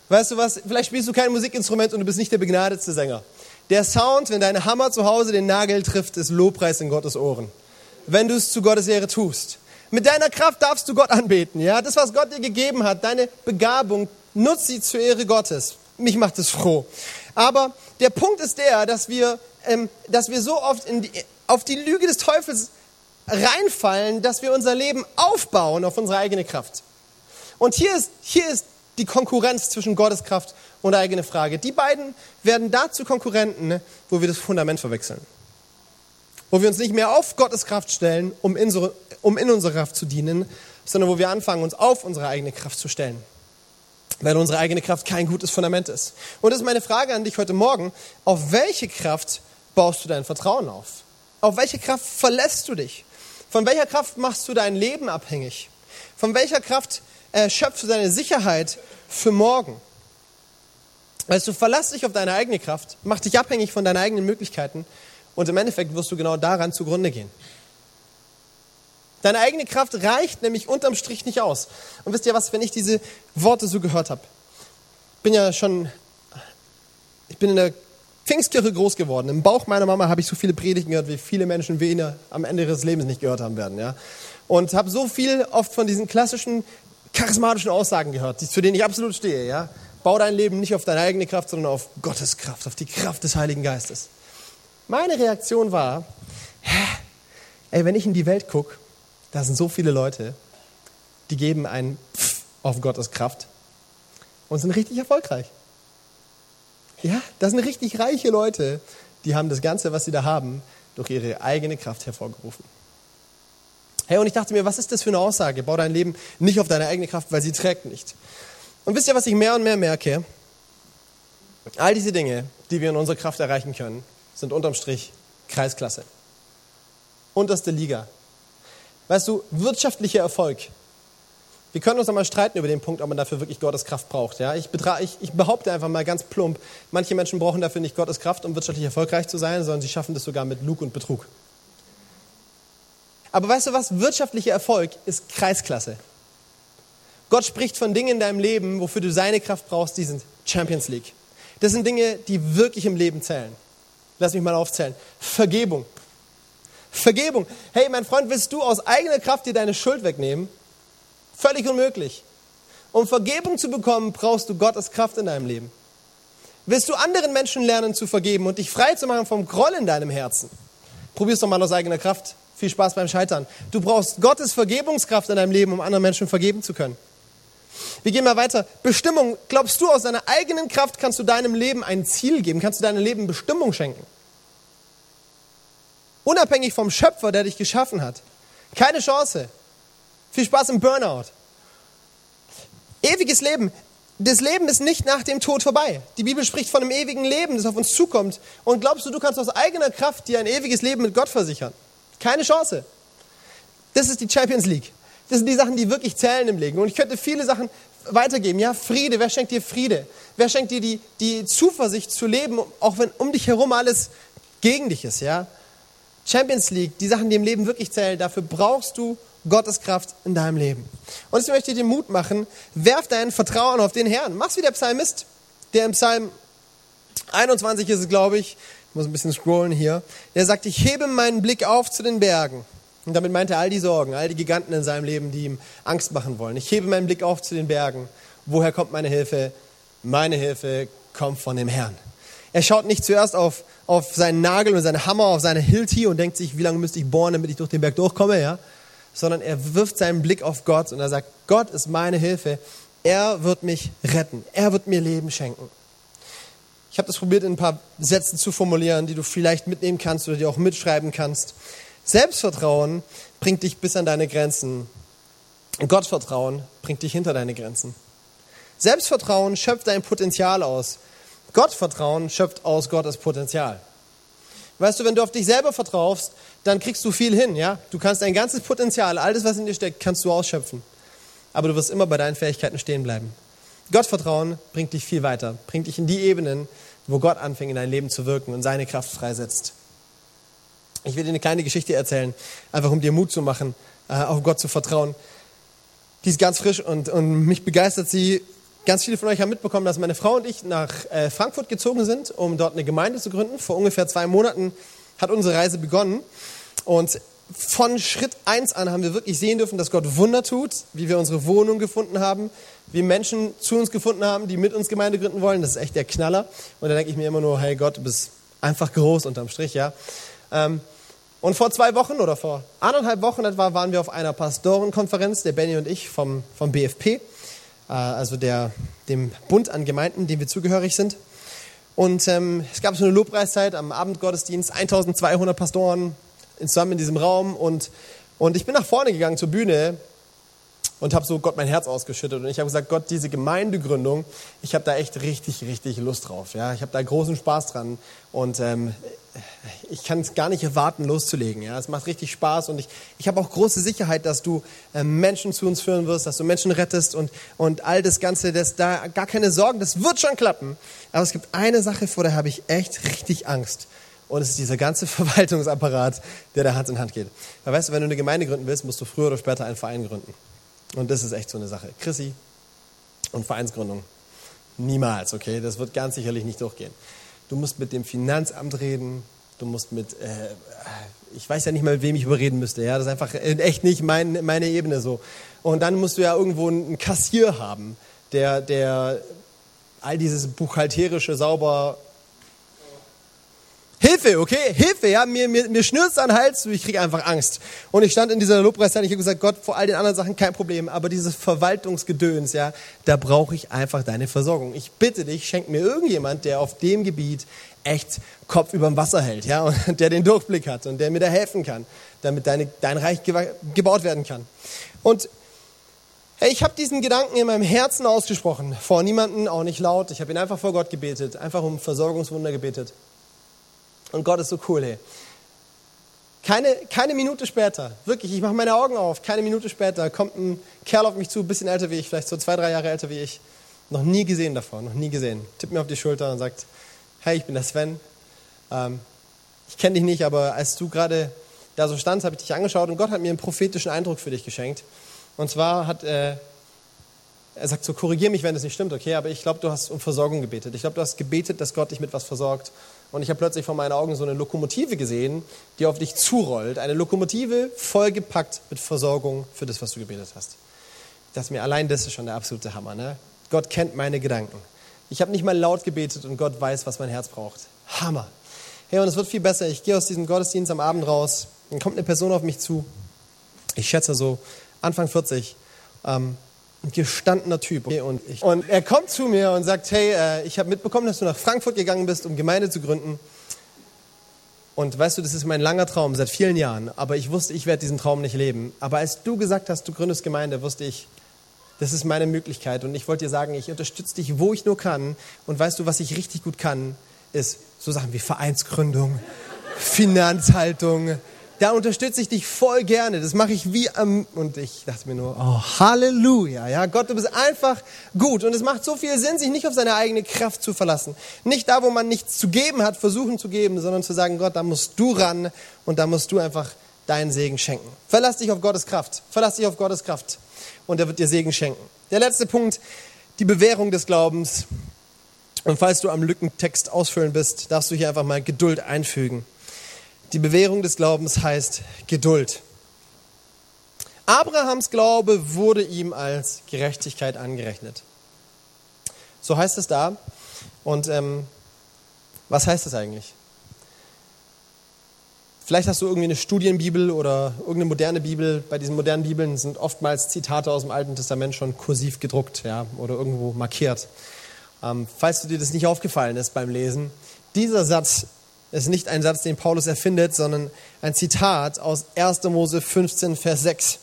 Weißt du was? Vielleicht spielst du kein Musikinstrument und du bist nicht der begnadetste Sänger. Der Sound, wenn dein Hammer zu Hause den Nagel trifft, ist Lobpreis in Gottes Ohren. Wenn du es zu Gottes Ehre tust. Mit deiner Kraft darfst du Gott anbeten. Ja, das, was Gott dir gegeben hat, deine Begabung, nutz sie zur Ehre Gottes. Mich macht es froh. Aber der Punkt ist der, dass wir, ähm, dass wir so oft die, auf die Lüge des Teufels reinfallen, dass wir unser Leben aufbauen auf unsere eigene Kraft. Und hier ist, hier ist die Konkurrenz zwischen Gottes Kraft und eigene Frage. Die beiden werden dazu Konkurrenten, wo wir das Fundament verwechseln. Wo wir uns nicht mehr auf Gottes Kraft stellen, um in, so, um in unserer Kraft zu dienen, sondern wo wir anfangen, uns auf unsere eigene Kraft zu stellen. Weil unsere eigene Kraft kein gutes Fundament ist. Und das ist meine Frage an dich heute Morgen. Auf welche Kraft baust du dein Vertrauen auf? Auf welche Kraft verlässt du dich? Von welcher Kraft machst du dein Leben abhängig? Von welcher Kraft äh, schöpfst du deine Sicherheit für morgen? Weißt du, verlass dich auf deine eigene Kraft, mach dich abhängig von deinen eigenen Möglichkeiten und im Endeffekt wirst du genau daran zugrunde gehen. Deine eigene Kraft reicht nämlich unterm Strich nicht aus. Und wisst ihr was, wenn ich diese Worte so gehört habe? Bin ja schon, ich bin in der Pfingstkirche groß geworden. Im Bauch meiner Mama habe ich so viele Predigten gehört, wie viele Menschen ihn am Ende ihres Lebens nicht gehört haben werden. Ja? Und habe so viel oft von diesen klassischen charismatischen Aussagen gehört, zu denen ich absolut stehe. Ja? Bau dein Leben nicht auf deine eigene Kraft, sondern auf Gottes Kraft, auf die Kraft des Heiligen Geistes. Meine Reaktion war, hä? ey, wenn ich in die Welt gucke, da sind so viele Leute, die geben einen Pff auf Gottes Kraft und sind richtig erfolgreich. Ja, das sind richtig reiche Leute, die haben das Ganze, was sie da haben, durch ihre eigene Kraft hervorgerufen. Hey, und ich dachte mir, was ist das für eine Aussage? Bau dein Leben nicht auf deine eigene Kraft, weil sie trägt nicht. Und wisst ihr, was ich mehr und mehr merke? All diese Dinge, die wir in unserer Kraft erreichen können, sind unterm Strich Kreisklasse. Unterste Liga. Weißt du, wirtschaftlicher Erfolg. Wir können uns einmal streiten über den Punkt, ob man dafür wirklich Gottes Kraft braucht. Ja? Ich, ich, ich behaupte einfach mal ganz plump, manche Menschen brauchen dafür nicht Gottes Kraft, um wirtschaftlich erfolgreich zu sein, sondern sie schaffen das sogar mit Lug und Betrug. Aber weißt du was? Wirtschaftlicher Erfolg ist Kreisklasse. Gott spricht von Dingen in deinem Leben, wofür du seine Kraft brauchst, die sind Champions League. Das sind Dinge, die wirklich im Leben zählen. Lass mich mal aufzählen. Vergebung. Vergebung. Hey, mein Freund, willst du aus eigener Kraft dir deine Schuld wegnehmen? Völlig unmöglich. Um Vergebung zu bekommen, brauchst du Gottes Kraft in deinem Leben. Willst du anderen Menschen lernen zu vergeben und dich frei zu machen vom Groll in deinem Herzen? Probier's doch mal aus eigener Kraft. Viel Spaß beim Scheitern. Du brauchst Gottes Vergebungskraft in deinem Leben, um anderen Menschen vergeben zu können. Wir gehen mal weiter. Bestimmung. Glaubst du, aus deiner eigenen Kraft kannst du deinem Leben ein Ziel geben? Kannst du deinem Leben Bestimmung schenken? Unabhängig vom Schöpfer, der dich geschaffen hat. Keine Chance. Viel Spaß im Burnout. Ewiges Leben. Das Leben ist nicht nach dem Tod vorbei. Die Bibel spricht von einem ewigen Leben, das auf uns zukommt. Und glaubst du, du kannst aus eigener Kraft dir ein ewiges Leben mit Gott versichern? Keine Chance. Das ist die Champions League. Das sind die Sachen, die wirklich zählen im Leben. Und ich könnte viele Sachen weitergeben. Ja, Friede. Wer schenkt dir Friede? Wer schenkt dir die, die Zuversicht zu leben, auch wenn um dich herum alles gegen dich ist? Ja, Champions League, die Sachen, die im Leben wirklich zählen, dafür brauchst du Gottes Kraft in deinem Leben. Und ich möchte dir Mut machen, werf dein Vertrauen auf den Herrn. Mach's wie der Psalmist, der im Psalm 21 ist glaube ich, ich muss ein bisschen scrollen hier, der sagt, ich hebe meinen Blick auf zu den Bergen. Und damit meint er all die Sorgen, all die Giganten in seinem Leben, die ihm Angst machen wollen. Ich hebe meinen Blick auf zu den Bergen. Woher kommt meine Hilfe? Meine Hilfe kommt von dem Herrn. Er schaut nicht zuerst auf, auf seinen Nagel und seinen Hammer, auf seine Hilti und denkt sich, wie lange müsste ich bohren, damit ich durch den Berg durchkomme, ja? Sondern er wirft seinen Blick auf Gott und er sagt, Gott ist meine Hilfe. Er wird mich retten. Er wird mir Leben schenken. Ich habe das probiert, in ein paar Sätzen zu formulieren, die du vielleicht mitnehmen kannst oder die auch mitschreiben kannst. Selbstvertrauen bringt dich bis an deine Grenzen. Gottvertrauen bringt dich hinter deine Grenzen. Selbstvertrauen schöpft dein Potenzial aus. Gottvertrauen schöpft aus Gottes Potenzial. Weißt du, wenn du auf dich selber vertraust, dann kriegst du viel hin, ja? Du kannst dein ganzes Potenzial, alles, was in dir steckt, kannst du ausschöpfen. Aber du wirst immer bei deinen Fähigkeiten stehen bleiben. Gottvertrauen bringt dich viel weiter, bringt dich in die Ebenen, wo Gott anfängt, in dein Leben zu wirken und seine Kraft freisetzt. Ich will dir eine kleine Geschichte erzählen, einfach um dir Mut zu machen, äh, auf Gott zu vertrauen. Die ist ganz frisch und, und mich begeistert sie. Ganz viele von euch haben mitbekommen, dass meine Frau und ich nach äh, Frankfurt gezogen sind, um dort eine Gemeinde zu gründen. Vor ungefähr zwei Monaten hat unsere Reise begonnen. Und von Schritt 1 an haben wir wirklich sehen dürfen, dass Gott Wunder tut, wie wir unsere Wohnung gefunden haben, wie Menschen zu uns gefunden haben, die mit uns Gemeinde gründen wollen. Das ist echt der Knaller. Und da denke ich mir immer nur, hey Gott, du bist einfach groß unterm Strich, ja. Ähm, und vor zwei Wochen oder vor anderthalb Wochen etwa waren wir auf einer Pastorenkonferenz, der Benny und ich vom, vom BFP, also der, dem Bund an Gemeinden, dem wir zugehörig sind. Und ähm, es gab so eine Lobpreiszeit am Abendgottesdienst, 1200 Pastoren zusammen in diesem Raum und, und ich bin nach vorne gegangen zur Bühne und habe so Gott mein Herz ausgeschüttet und ich habe gesagt, Gott, diese Gemeindegründung, ich habe da echt richtig, richtig Lust drauf. Ja, ich habe da großen Spaß dran und ähm, ich kann es gar nicht erwarten, loszulegen. Ja, es macht richtig Spaß und ich, ich habe auch große Sicherheit, dass du äh, Menschen zu uns führen wirst, dass du Menschen rettest und und all das Ganze, das da gar keine Sorgen, das wird schon klappen. Aber es gibt eine Sache, vor der habe ich echt richtig Angst. Und es ist dieser ganze Verwaltungsapparat, der da Hand in Hand geht. Weil weißt du, wenn du eine Gemeinde gründen willst, musst du früher oder später einen Verein gründen. Und das ist echt so eine Sache. Chrissy und Vereinsgründung. Niemals, okay? Das wird ganz sicherlich nicht durchgehen. Du musst mit dem Finanzamt reden. Du musst mit, äh, ich weiß ja nicht mal, mit wem ich überreden müsste. Ja, das ist einfach echt nicht mein, meine Ebene so. Und dann musst du ja irgendwo einen Kassier haben, der, der all dieses buchhalterische sauber Hilfe, okay? Hilfe, ja? Mir, mir, mir schnürzt an den Hals, ich kriege einfach Angst. Und ich stand in dieser Lobpreiszeit, ich habe gesagt, Gott, vor all den anderen Sachen kein Problem, aber dieses Verwaltungsgedöns, ja, da brauche ich einfach deine Versorgung. Ich bitte dich, schenk mir irgendjemand, der auf dem Gebiet echt Kopf über dem Wasser hält, ja, und der den Durchblick hat und der mir da helfen kann, damit deine, dein Reich gebaut werden kann. Und Hey, ich habe diesen Gedanken in meinem Herzen ausgesprochen, vor niemanden, auch nicht laut. Ich habe ihn einfach vor Gott gebetet, einfach um Versorgungswunder gebetet. Und Gott ist so cool, hey. Keine, keine Minute später, wirklich, ich mache meine Augen auf, keine Minute später kommt ein Kerl auf mich zu, ein bisschen älter wie ich, vielleicht so zwei, drei Jahre älter wie ich. Noch nie gesehen davor, noch nie gesehen. Tippt mir auf die Schulter und sagt, hey, ich bin der Sven. Ähm, ich kenne dich nicht, aber als du gerade da so standst, habe ich dich angeschaut und Gott hat mir einen prophetischen Eindruck für dich geschenkt. Und zwar hat äh, er sagt so, korrigier mich, wenn das nicht stimmt, okay, aber ich glaube, du hast um Versorgung gebetet. Ich glaube, du hast gebetet, dass Gott dich mit was versorgt. Und ich habe plötzlich vor meinen Augen so eine Lokomotive gesehen, die auf dich zurollt. Eine Lokomotive vollgepackt mit Versorgung für das, was du gebetet hast. Ich dachte mir, allein das ist schon der absolute Hammer. Ne? Gott kennt meine Gedanken. Ich habe nicht mal laut gebetet und Gott weiß, was mein Herz braucht. Hammer. Hey, und es wird viel besser. Ich gehe aus diesem Gottesdienst am Abend raus. Dann kommt eine Person auf mich zu. Ich schätze so Anfang 40. Ähm, gestandener Typ. Und, ich, und er kommt zu mir und sagt, hey, äh, ich habe mitbekommen, dass du nach Frankfurt gegangen bist, um Gemeinde zu gründen. Und weißt du, das ist mein langer Traum seit vielen Jahren, aber ich wusste, ich werde diesen Traum nicht leben. Aber als du gesagt hast, du gründest Gemeinde, wusste ich, das ist meine Möglichkeit. Und ich wollte dir sagen, ich unterstütze dich, wo ich nur kann. Und weißt du, was ich richtig gut kann, ist so Sachen wie Vereinsgründung, Finanzhaltung, da unterstütze ich dich voll gerne. Das mache ich wie am, und ich dachte mir nur, oh, Halleluja, ja, Gott, du bist einfach gut. Und es macht so viel Sinn, sich nicht auf seine eigene Kraft zu verlassen. Nicht da, wo man nichts zu geben hat, versuchen zu geben, sondern zu sagen, Gott, da musst du ran und da musst du einfach deinen Segen schenken. Verlass dich auf Gottes Kraft. Verlass dich auf Gottes Kraft. Und er wird dir Segen schenken. Der letzte Punkt, die Bewährung des Glaubens. Und falls du am Lückentext ausfüllen bist, darfst du hier einfach mal Geduld einfügen. Die Bewährung des Glaubens heißt Geduld. Abrahams Glaube wurde ihm als Gerechtigkeit angerechnet. So heißt es da. Und ähm, was heißt das eigentlich? Vielleicht hast du irgendwie eine Studienbibel oder irgendeine moderne Bibel. Bei diesen modernen Bibeln sind oftmals Zitate aus dem Alten Testament schon kursiv gedruckt ja, oder irgendwo markiert. Ähm, falls dir das nicht aufgefallen ist beim Lesen, dieser Satz das ist nicht ein Satz, den Paulus erfindet, sondern ein Zitat aus 1. Mose 15, Vers 6.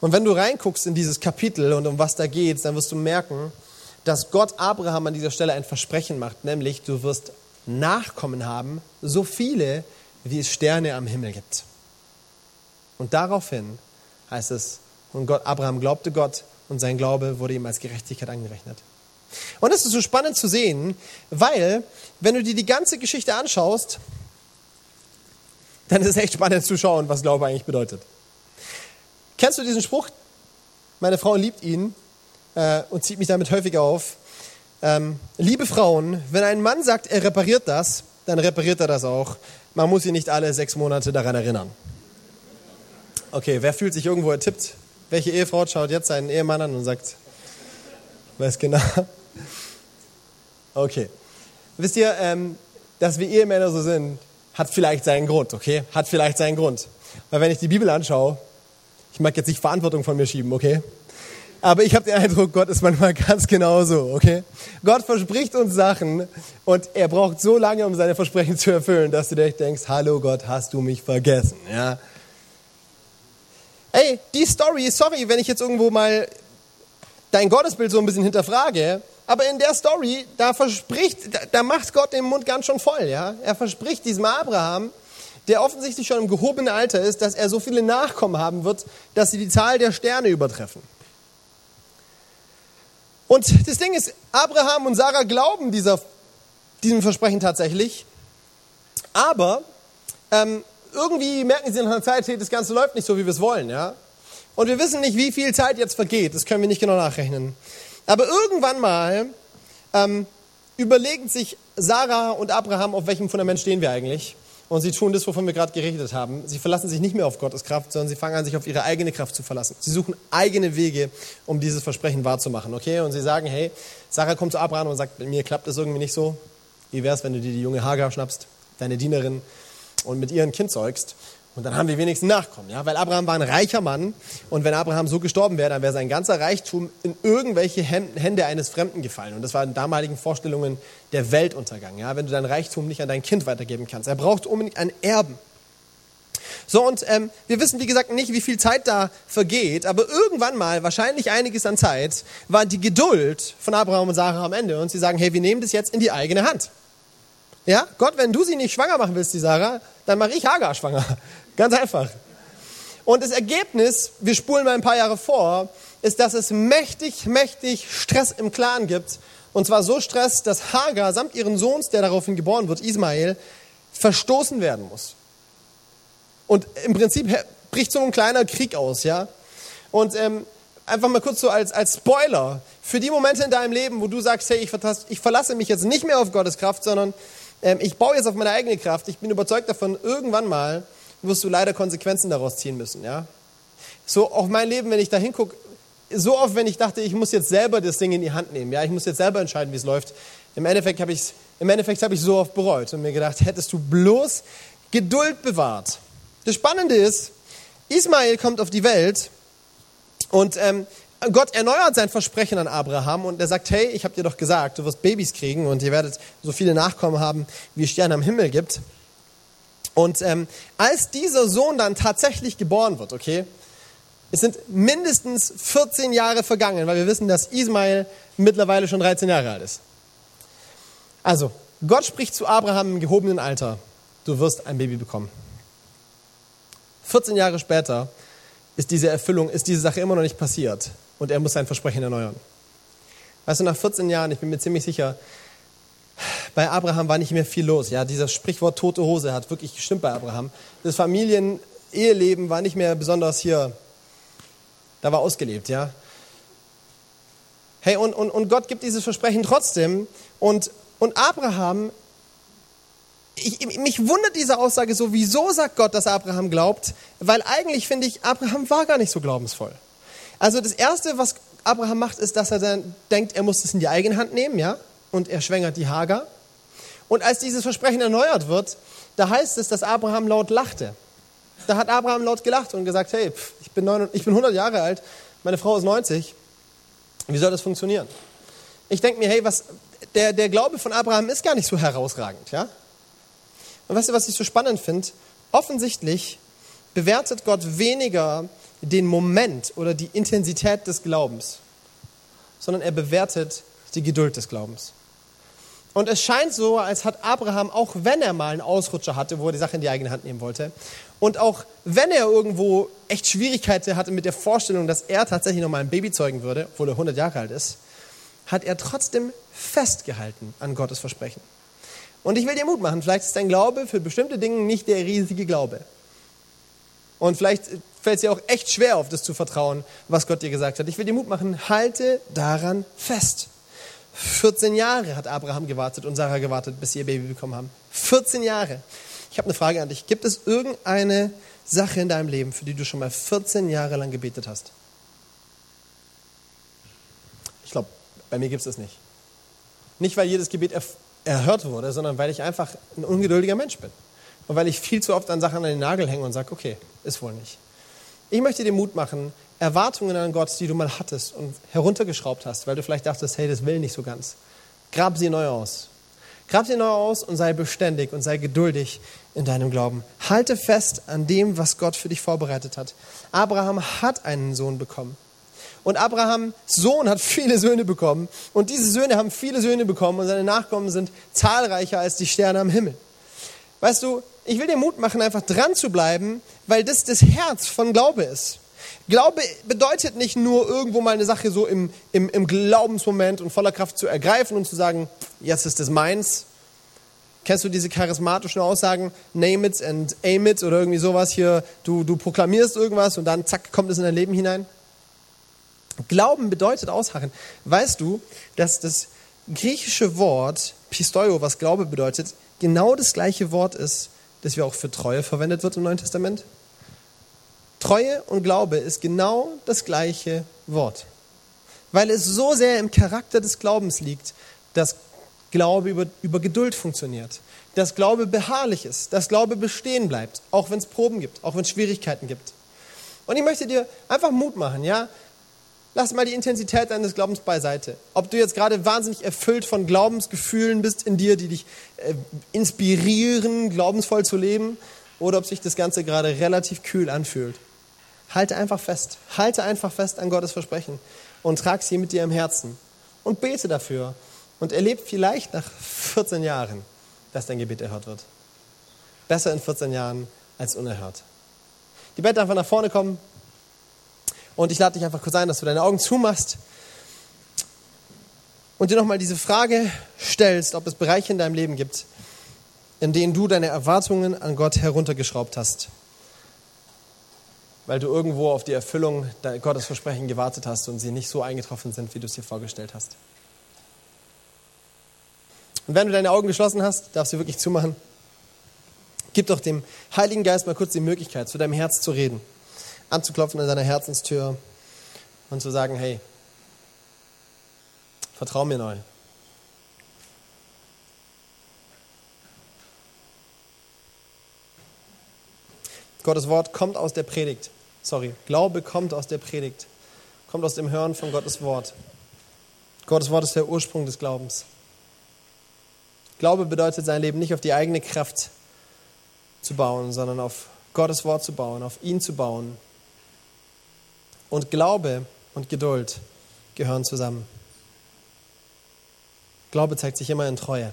Und wenn du reinguckst in dieses Kapitel und um was da geht, dann wirst du merken, dass Gott Abraham an dieser Stelle ein Versprechen macht, nämlich du wirst Nachkommen haben, so viele, wie es Sterne am Himmel gibt. Und daraufhin heißt es, und Gott, Abraham glaubte Gott und sein Glaube wurde ihm als Gerechtigkeit angerechnet. Und das ist so spannend zu sehen, weil, wenn du dir die ganze Geschichte anschaust, dann ist es echt spannend zu schauen, was Glaube eigentlich bedeutet. Kennst du diesen Spruch? Meine Frau liebt ihn äh, und zieht mich damit häufig auf. Ähm, liebe Frauen, wenn ein Mann sagt, er repariert das, dann repariert er das auch. Man muss ihn nicht alle sechs Monate daran erinnern. Okay, wer fühlt sich irgendwo ertippt? Welche Ehefrau schaut jetzt seinen Ehemann an und sagt, weiß genau? Okay. Wisst ihr, ähm, dass wir Ehemänner so sind, hat vielleicht seinen Grund, okay? Hat vielleicht seinen Grund. Weil wenn ich die Bibel anschaue, ich mag jetzt nicht Verantwortung von mir schieben, okay? Aber ich habe den Eindruck, Gott ist manchmal ganz genauso, okay? Gott verspricht uns Sachen und er braucht so lange, um seine Versprechen zu erfüllen, dass du dir denkst, hallo Gott, hast du mich vergessen, ja? Ey, die Story, sorry, wenn ich jetzt irgendwo mal dein Gottesbild so ein bisschen hinterfrage, aber in der Story, da verspricht, da, da macht Gott den Mund ganz schon voll, ja? Er verspricht diesem Abraham, der offensichtlich schon im gehobenen Alter ist, dass er so viele Nachkommen haben wird, dass sie die Zahl der Sterne übertreffen. Und das Ding ist, Abraham und Sarah glauben dieser, diesem Versprechen tatsächlich, aber ähm, irgendwie merken sie nach einer Zeit, das Ganze läuft nicht so, wie wir es wollen. Ja? Und wir wissen nicht, wie viel Zeit jetzt vergeht, das können wir nicht genau nachrechnen. Aber irgendwann mal ähm, überlegen sich Sarah und Abraham, auf welchem Fundament stehen wir eigentlich. Und sie tun das, wovon wir gerade geredet haben. Sie verlassen sich nicht mehr auf Gottes Kraft, sondern sie fangen an, sich auf ihre eigene Kraft zu verlassen. Sie suchen eigene Wege, um dieses Versprechen wahrzumachen. Okay? Und sie sagen, hey, Sarah kommt zu Abraham und sagt, mir klappt das irgendwie nicht so. Wie wäre es, wenn du dir die junge Hagar schnappst, deine Dienerin, und mit ihr ein Kind zeugst? Und dann haben wir wenigstens Nachkommen, ja? Weil Abraham war ein reicher Mann und wenn Abraham so gestorben wäre, dann wäre sein ganzer Reichtum in irgendwelche Hände eines Fremden gefallen. Und das war in damaligen Vorstellungen der Weltuntergang, ja? Wenn du dein Reichtum nicht an dein Kind weitergeben kannst. Er braucht unbedingt einen Erben. So, und ähm, wir wissen, wie gesagt, nicht, wie viel Zeit da vergeht, aber irgendwann mal, wahrscheinlich einiges an Zeit, war die Geduld von Abraham und Sarah am Ende und sie sagen, hey, wir nehmen das jetzt in die eigene Hand. Ja, Gott, wenn du sie nicht schwanger machen willst, die Sarah, dann mache ich Hagar schwanger. Ganz einfach. Und das Ergebnis, wir spulen mal ein paar Jahre vor, ist, dass es mächtig, mächtig Stress im Clan gibt. Und zwar so Stress, dass Hagar samt ihren Sohns, der daraufhin geboren wird, Ismael, verstoßen werden muss. Und im Prinzip bricht so ein kleiner Krieg aus, ja. Und ähm, einfach mal kurz so als, als Spoiler, für die Momente in deinem Leben, wo du sagst, hey, ich, ich verlasse mich jetzt nicht mehr auf Gottes Kraft, sondern ähm, ich baue jetzt auf meine eigene Kraft, ich bin überzeugt davon, irgendwann mal wirst du leider Konsequenzen daraus ziehen müssen. Ja? So auf mein Leben, wenn ich da hingucke, so oft, wenn ich dachte, ich muss jetzt selber das Ding in die Hand nehmen, ja, ich muss jetzt selber entscheiden, wie es läuft. Im Endeffekt habe ich im Endeffekt habe ich so oft bereut und mir gedacht, hättest du bloß Geduld bewahrt. Das Spannende ist, Ismael kommt auf die Welt und ähm, Gott erneuert sein Versprechen an Abraham und er sagt, hey, ich habe dir doch gesagt, du wirst Babys kriegen und ihr werdet so viele Nachkommen haben, wie es Sterne am Himmel gibt. Und ähm, als dieser Sohn dann tatsächlich geboren wird, okay, es sind mindestens 14 Jahre vergangen, weil wir wissen, dass Ismael mittlerweile schon 13 Jahre alt ist. Also, Gott spricht zu Abraham im gehobenen Alter, du wirst ein Baby bekommen. 14 Jahre später ist diese Erfüllung, ist diese Sache immer noch nicht passiert und er muss sein Versprechen erneuern. Weißt du, nach 14 Jahren, ich bin mir ziemlich sicher, bei Abraham war nicht mehr viel los. Ja, dieser Sprichwort tote Hose hat wirklich gestimmt bei Abraham. Das Familien-Eheleben war nicht mehr besonders hier, da war ausgelebt, ja. Hey, und, und, und Gott gibt dieses Versprechen trotzdem. Und, und Abraham, ich, mich wundert diese Aussage so, wieso sagt Gott, dass Abraham glaubt? Weil eigentlich finde ich, Abraham war gar nicht so glaubensvoll. Also das Erste, was Abraham macht, ist, dass er dann denkt, er muss es in die eigene Hand nehmen, ja, und er schwängert die Hagar. Und als dieses Versprechen erneuert wird, da heißt es, dass Abraham laut lachte. Da hat Abraham laut gelacht und gesagt, hey, ich bin, 9, ich bin 100 Jahre alt, meine Frau ist 90, wie soll das funktionieren? Ich denke mir, hey, was, der, der Glaube von Abraham ist gar nicht so herausragend, ja? Und weißt du, was ich so spannend finde? Offensichtlich bewertet Gott weniger den Moment oder die Intensität des Glaubens, sondern er bewertet die Geduld des Glaubens. Und es scheint so, als hat Abraham, auch wenn er mal einen Ausrutscher hatte, wo er die Sache in die eigene Hand nehmen wollte, und auch wenn er irgendwo echt Schwierigkeiten hatte mit der Vorstellung, dass er tatsächlich noch mal ein Baby zeugen würde, obwohl er 100 Jahre alt ist, hat er trotzdem festgehalten an Gottes Versprechen. Und ich will dir Mut machen, vielleicht ist dein Glaube für bestimmte Dinge nicht der riesige Glaube. Und vielleicht fällt es dir auch echt schwer, auf das zu vertrauen, was Gott dir gesagt hat. Ich will dir Mut machen, halte daran fest. 14 Jahre hat Abraham gewartet und Sarah gewartet, bis sie ihr Baby bekommen haben. 14 Jahre. Ich habe eine Frage an dich. Gibt es irgendeine Sache in deinem Leben, für die du schon mal 14 Jahre lang gebetet hast? Ich glaube, bei mir gibt es das nicht. Nicht, weil jedes Gebet er erhört wurde, sondern weil ich einfach ein ungeduldiger Mensch bin. Und weil ich viel zu oft an Sachen an den Nagel hänge und sage, okay, ist wohl nicht. Ich möchte dir Mut machen, Erwartungen an Gott, die du mal hattest und heruntergeschraubt hast, weil du vielleicht dachtest, hey, das will nicht so ganz. Grab sie neu aus. Grab sie neu aus und sei beständig und sei geduldig in deinem Glauben. Halte fest an dem, was Gott für dich vorbereitet hat. Abraham hat einen Sohn bekommen. Und Abrahams Sohn hat viele Söhne bekommen. Und diese Söhne haben viele Söhne bekommen und seine Nachkommen sind zahlreicher als die Sterne am Himmel. Weißt du, ich will dir Mut machen, einfach dran zu bleiben, weil das das Herz von Glaube ist. Glaube bedeutet nicht nur irgendwo mal eine Sache so im, im, im Glaubensmoment und voller Kraft zu ergreifen und zu sagen, jetzt ist es meins. Kennst du diese charismatischen Aussagen, name it and aim it oder irgendwie sowas hier, du, du proklamierst irgendwas und dann zack, kommt es in dein Leben hinein? Glauben bedeutet ausharren. Weißt du, dass das griechische Wort Pistoio, was Glaube bedeutet, genau das gleiche Wort ist, das wir auch für Treue verwendet wird im Neuen Testament? Treue und Glaube ist genau das gleiche Wort. Weil es so sehr im Charakter des Glaubens liegt, dass Glaube über, über Geduld funktioniert, dass Glaube beharrlich ist, dass Glaube bestehen bleibt, auch wenn es Proben gibt, auch wenn es Schwierigkeiten gibt. Und ich möchte dir einfach Mut machen, ja? Lass mal die Intensität deines Glaubens beiseite. Ob du jetzt gerade wahnsinnig erfüllt von Glaubensgefühlen bist in dir, die dich äh, inspirieren, glaubensvoll zu leben, oder ob sich das Ganze gerade relativ kühl anfühlt. Halte einfach fest. Halte einfach fest an Gottes Versprechen und trag sie mit dir im Herzen. Und bete dafür. Und erlebe vielleicht nach 14 Jahren, dass dein Gebet erhört wird. Besser in 14 Jahren als unerhört. Die Band darf nach vorne kommen. Und ich lade dich einfach kurz ein, dass du deine Augen zumachst und dir nochmal diese Frage stellst, ob es Bereiche in deinem Leben gibt, in denen du deine Erwartungen an Gott heruntergeschraubt hast weil du irgendwo auf die Erfüllung Gottes Versprechen gewartet hast und sie nicht so eingetroffen sind, wie du es dir vorgestellt hast. Und wenn du deine Augen geschlossen hast, darfst du wirklich zumachen. Gib doch dem Heiligen Geist mal kurz die Möglichkeit, zu deinem Herz zu reden, anzuklopfen an deiner Herzenstür und zu sagen, hey, vertrau mir neu. Gottes Wort kommt aus der Predigt sorry, Glaube kommt aus der Predigt, kommt aus dem Hören von Gottes Wort. Gottes Wort ist der Ursprung des Glaubens. Glaube bedeutet, sein Leben nicht auf die eigene Kraft zu bauen, sondern auf Gottes Wort zu bauen, auf ihn zu bauen. Und Glaube und Geduld gehören zusammen. Glaube zeigt sich immer in Treue.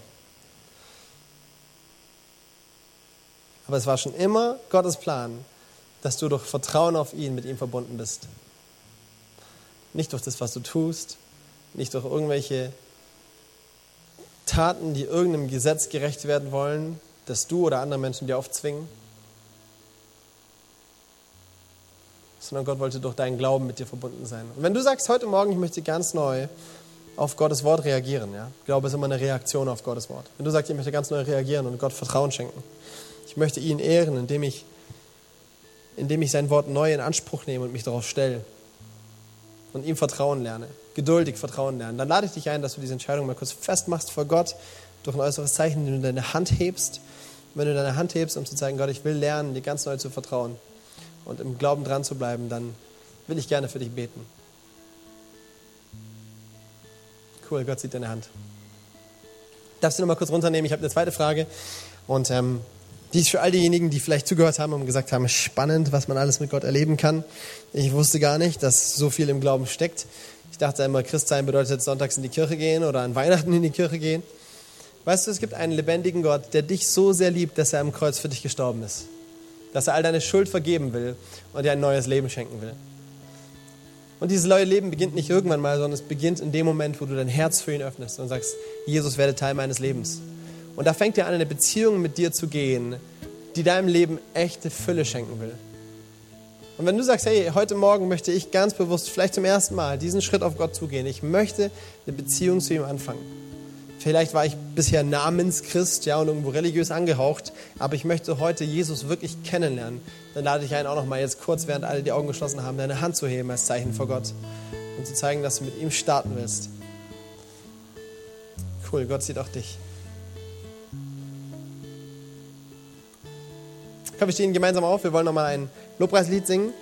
Aber es war schon immer Gottes Plan, dass du durch Vertrauen auf ihn mit ihm verbunden bist. Nicht durch das, was du tust, nicht durch irgendwelche Taten, die irgendeinem Gesetz gerecht werden wollen, das du oder andere Menschen dir aufzwingen, sondern Gott wollte durch deinen Glauben mit dir verbunden sein. Und wenn du sagst, heute Morgen, ich möchte ganz neu auf Gottes Wort reagieren, ja? Glaube ist immer eine Reaktion auf Gottes Wort. Wenn du sagst, ich möchte ganz neu reagieren und Gott Vertrauen schenken, ich möchte ihn ehren, indem ich indem ich sein Wort neu in Anspruch nehme und mich darauf stelle und ihm Vertrauen lerne, geduldig Vertrauen lernen, dann lade ich dich ein, dass du diese Entscheidung mal kurz festmachst vor Gott durch ein äußeres Zeichen, indem du deine Hand hebst. Wenn du deine Hand hebst, um zu zeigen, Gott, ich will lernen, dir ganz neu zu vertrauen und im Glauben dran zu bleiben, dann will ich gerne für dich beten. Cool, Gott sieht deine Hand. Darfst du noch mal kurz runternehmen? Ich habe eine zweite Frage. Und ähm, dies für all diejenigen, die vielleicht zugehört haben und gesagt haben, spannend, was man alles mit Gott erleben kann. Ich wusste gar nicht, dass so viel im Glauben steckt. Ich dachte immer, Christsein bedeutet sonntags in die Kirche gehen oder an Weihnachten in die Kirche gehen. Weißt du, es gibt einen lebendigen Gott, der dich so sehr liebt, dass er am Kreuz für dich gestorben ist. Dass er all deine Schuld vergeben will und dir ein neues Leben schenken will. Und dieses neue Leben beginnt nicht irgendwann mal, sondern es beginnt in dem Moment, wo du dein Herz für ihn öffnest und sagst, Jesus werde Teil meines Lebens. Und da fängt er an, eine Beziehung mit dir zu gehen, die deinem Leben echte Fülle schenken will. Und wenn du sagst, hey, heute Morgen möchte ich ganz bewusst, vielleicht zum ersten Mal, diesen Schritt auf Gott zugehen, ich möchte eine Beziehung zu ihm anfangen. Vielleicht war ich bisher Namenschrist, ja, und irgendwo religiös angehaucht, aber ich möchte heute Jesus wirklich kennenlernen. Dann lade ich einen auch noch mal jetzt kurz, während alle die Augen geschlossen haben, deine Hand zu heben als Zeichen vor Gott und zu zeigen, dass du mit ihm starten willst. Cool, Gott sieht auch dich. Komm, wir stehen gemeinsam auf. Wir wollen nochmal ein Lobpreislied singen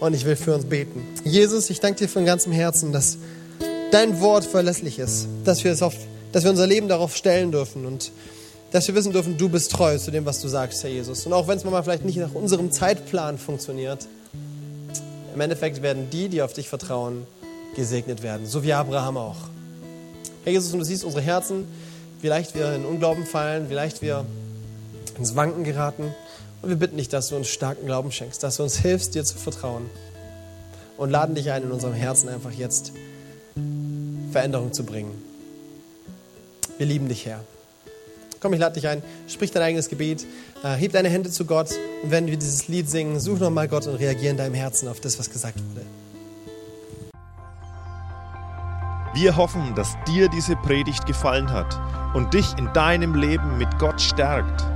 und ich will für uns beten. Jesus, ich danke dir von ganzem Herzen, dass dein Wort verlässlich ist, dass wir, es auf, dass wir unser Leben darauf stellen dürfen und dass wir wissen dürfen, du bist treu zu dem, was du sagst, Herr Jesus. Und auch wenn es manchmal vielleicht nicht nach unserem Zeitplan funktioniert, im Endeffekt werden die, die auf dich vertrauen, gesegnet werden, so wie Abraham auch. Herr Jesus, und du siehst unsere Herzen, wie leicht wir in Unglauben fallen, wie leicht wir ins Wanken geraten. Und wir bitten dich, dass du uns starken Glauben schenkst, dass du uns hilfst, dir zu vertrauen. Und laden dich ein, in unserem Herzen einfach jetzt Veränderung zu bringen. Wir lieben dich, Herr. Komm, ich lade dich ein, sprich dein eigenes Gebet, äh, heb deine Hände zu Gott und wenn wir dieses Lied singen, such nochmal Gott und reagier in deinem Herzen auf das, was gesagt wurde. Wir hoffen, dass dir diese Predigt gefallen hat und dich in deinem Leben mit Gott stärkt.